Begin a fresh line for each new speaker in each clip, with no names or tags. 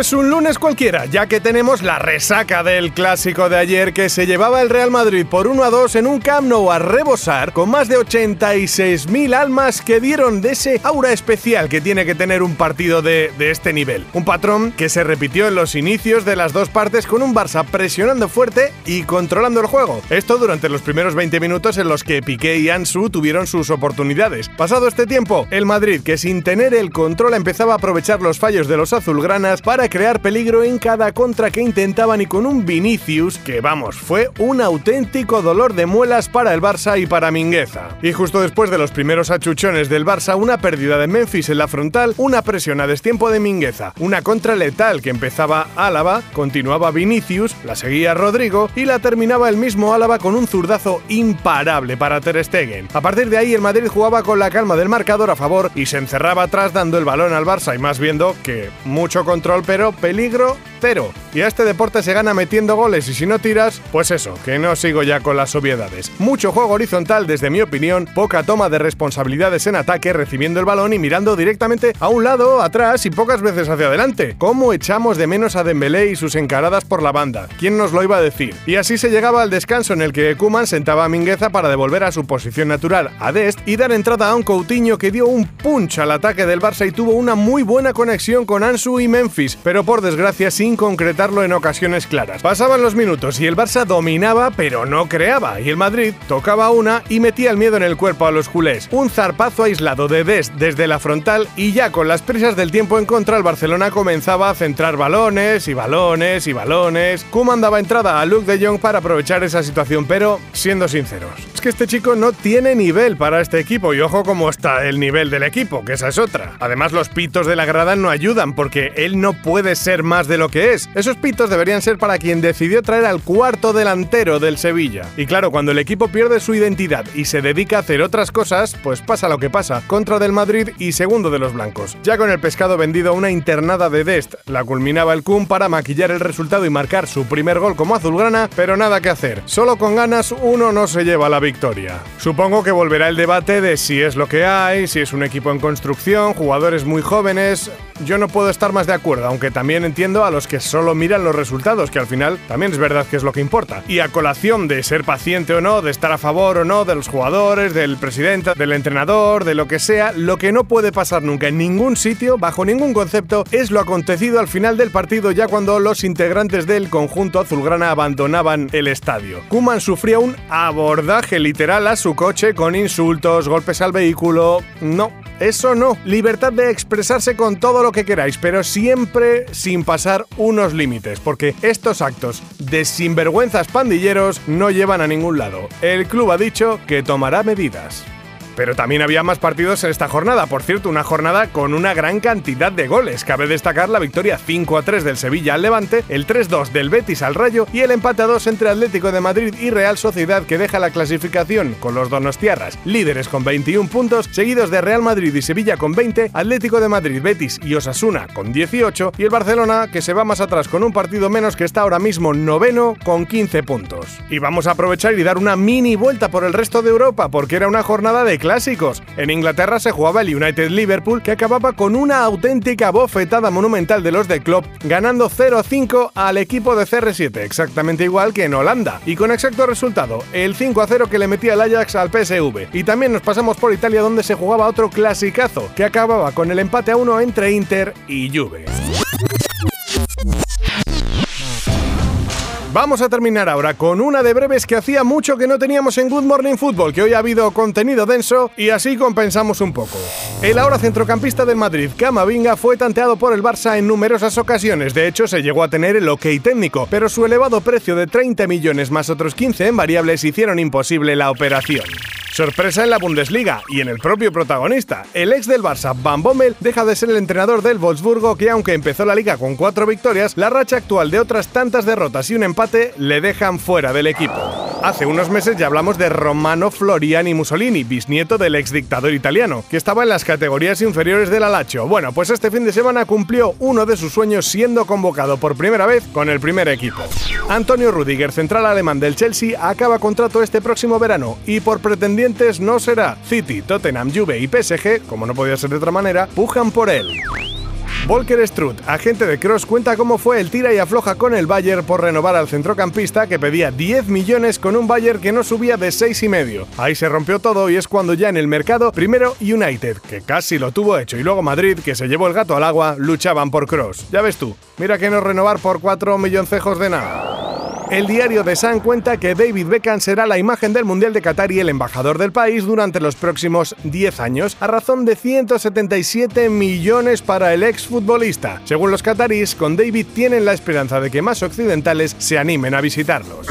Es un lunes cualquiera, ya que tenemos la resaca del clásico de ayer que se llevaba el Real Madrid por 1 a 2 en un Camp Nou a rebosar con más de 86.000 almas que dieron de ese aura especial que tiene que tener un partido de, de este nivel. Un patrón que se repitió en los inicios de las dos partes con un Barça presionando fuerte y controlando el juego. Esto durante los primeros 20 minutos en los que Piqué y Ansu tuvieron sus oportunidades. Pasado este tiempo, el Madrid, que sin tener el control empezaba a aprovechar los fallos de los azulgranas, para crear peligro en cada contra que intentaban y con un Vinicius que, vamos, fue un auténtico dolor de muelas para el Barça y para Mingueza. Y justo después de los primeros achuchones del Barça, una pérdida de Memphis en la frontal, una presión a destiempo de Mingueza, una contra letal que empezaba Álava, continuaba Vinicius, la seguía Rodrigo y la terminaba el mismo Álava con un zurdazo imparable para Ter Stegen. A partir de ahí el Madrid jugaba con la calma del marcador a favor y se encerraba atrás dando el balón al Barça y más viendo que mucho control control, pero peligro Y a este deporte se gana metiendo goles y si no tiras, pues eso, que no sigo ya con las obviedades. Mucho juego horizontal desde mi opinión, poca toma de responsabilidades en ataque recibiendo el balón y mirando directamente a un lado, atrás y pocas veces hacia adelante. ¿Cómo echamos de menos a Dembélé y sus encaradas por la banda? ¿Quién nos lo iba a decir? Y así se llegaba al descanso en el que Kuman sentaba a Mingueza para devolver a su posición natural a Dest y dar entrada a un Coutinho que dio un punch al ataque del Barça y tuvo una muy buena conexión con Ansu y Memphis, pero por desgracia sin concretarlo en ocasiones claras. Pasaban los minutos y el Barça dominaba pero no creaba y el Madrid tocaba una y metía el miedo en el cuerpo a los culés. Un zarpazo aislado de Dest desde la frontal y ya con las prisas del tiempo en contra el Barcelona comenzaba a centrar balones y balones y balones. Koeman daba entrada a Luke de Jong para aprovechar esa situación, pero siendo sinceros, es que este chico no tiene nivel para este equipo y ojo cómo está el nivel del equipo, que esa es otra. Además los pitos de la grada no ayudan porque él no puede ser más de lo que es. Esos pitos deberían ser para quien decidió traer al cuarto delantero del Sevilla. Y claro, cuando el equipo pierde su identidad y se dedica a hacer otras cosas, pues pasa lo que pasa. Contra del Madrid y segundo de los blancos. Ya con el pescado vendido una internada de Dest, la culminaba el Kun para maquillar el resultado y marcar su primer gol como azulgrana, pero nada que hacer. Solo con ganas uno no se lleva la victoria. Supongo que volverá el debate de si es lo que hay, si es un equipo en construcción, jugadores muy jóvenes. Yo no puedo estar más de acuerdo, aunque también entiendo a los que solo miran los resultados, que al final también es verdad que es lo que importa. Y a colación de ser paciente o no, de estar a favor o no de los jugadores, del presidente, del entrenador, de lo que sea, lo que no puede pasar nunca en ningún sitio, bajo ningún concepto, es lo acontecido al final del partido ya cuando los integrantes del conjunto azulgrana abandonaban el estadio. Kuman sufría un abordaje literal a su coche con insultos, golpes al vehículo. No, eso no. Libertad de expresarse con todo lo que queráis, pero siempre sin pasar unos límites, porque estos actos de sinvergüenzas pandilleros no llevan a ningún lado. El club ha dicho que tomará medidas. Pero también había más partidos en esta jornada, por cierto, una jornada con una gran cantidad de goles. Cabe destacar la victoria 5 a 3 del Sevilla al Levante, el 3-2 del Betis al Rayo y el empate a 2 entre Atlético de Madrid y Real Sociedad que deja la clasificación con los Donostiarras, líderes con 21 puntos, seguidos de Real Madrid y Sevilla con 20, Atlético de Madrid, Betis y Osasuna con 18 y el Barcelona que se va más atrás con un partido menos que está ahora mismo noveno con 15 puntos. Y vamos a aprovechar y dar una mini vuelta por el resto de Europa porque era una jornada de En Inglaterra se jugaba el United Liverpool que acababa con una auténtica bofetada monumental de los de Klopp, ganando 0-5 al equipo de CR7, exactamente igual que en Holanda. Y con exacto resultado, el 5-0 que le metía el Ajax al PSV. Y también nos pasamos por Italia donde se jugaba otro clasicazo, que acababa con el empate a 1 entre Inter y Juve. Vamos a terminar ahora con una de breves que hacía mucho que no teníamos en Good Morning Football, que hoy ha habido contenido denso y así compensamos un poco. El ahora centrocampista del Madrid, Camavinga, fue tanteado por el Barça en numerosas ocasiones, de hecho se llegó a tener el ok técnico, pero su elevado precio de 30 millones más otros 15 en variables hicieron imposible la operación. Sorpresa en la Bundesliga y en el propio protagonista. El ex del Barça, Van Bommel, deja de ser el entrenador del Wolfsburgo que aunque empezó la liga con cuatro victorias, la racha actual de otras tantas derrotas y un empate le dejan fuera del equipo. Hace unos meses ya hablamos de Romano Floriani Mussolini, bisnieto del ex dictador italiano, que estaba en las categorías inferiores del Alacho. Bueno, pues este fin de semana cumplió uno de sus sueños siendo convocado por primera vez con el primer equipo. Antonio Rudiger, central alemán del Chelsea, acaba contrato este próximo verano y por pretendientes no será. City, Tottenham, Juve y PSG, como no podía ser de otra manera, pujan por él. Volker Strutt, agente de Cross, cuenta cómo fue el tira y afloja con el Bayern por renovar al centrocampista que pedía 10 millones con un Bayern que no subía de 6 y medio. Ahí se rompió todo y es cuando ya en el mercado, primero United, que casi lo tuvo hecho, y luego Madrid, que se llevó el gato al agua, luchaban por Cross. Ya ves tú, mira que no renovar por 4 milloncejos de nada. El diario The Sun cuenta que David Beckham será la imagen del Mundial de Qatar y el embajador del país durante los próximos 10 años, a razón de 177 millones para el exfutbolista. Según los qataríes, con David tienen la esperanza de que más occidentales se animen a visitarlos.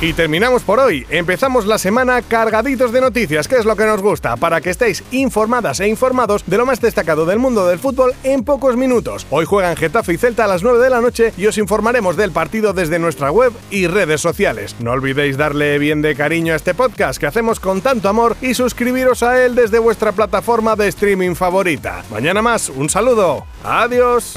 Y terminamos por hoy. Empezamos la semana cargaditos de noticias, que es lo que nos gusta, para que estéis informadas e informados de lo más destacado del mundo del fútbol en pocos minutos. Hoy juegan Getafe y Celta a las 9 de la noche y os informaremos del partido desde nuestra web y redes sociales. No olvidéis darle bien de cariño a este podcast que hacemos con tanto amor y suscribiros a él desde vuestra plataforma de streaming favorita. Mañana más, un saludo. Adiós.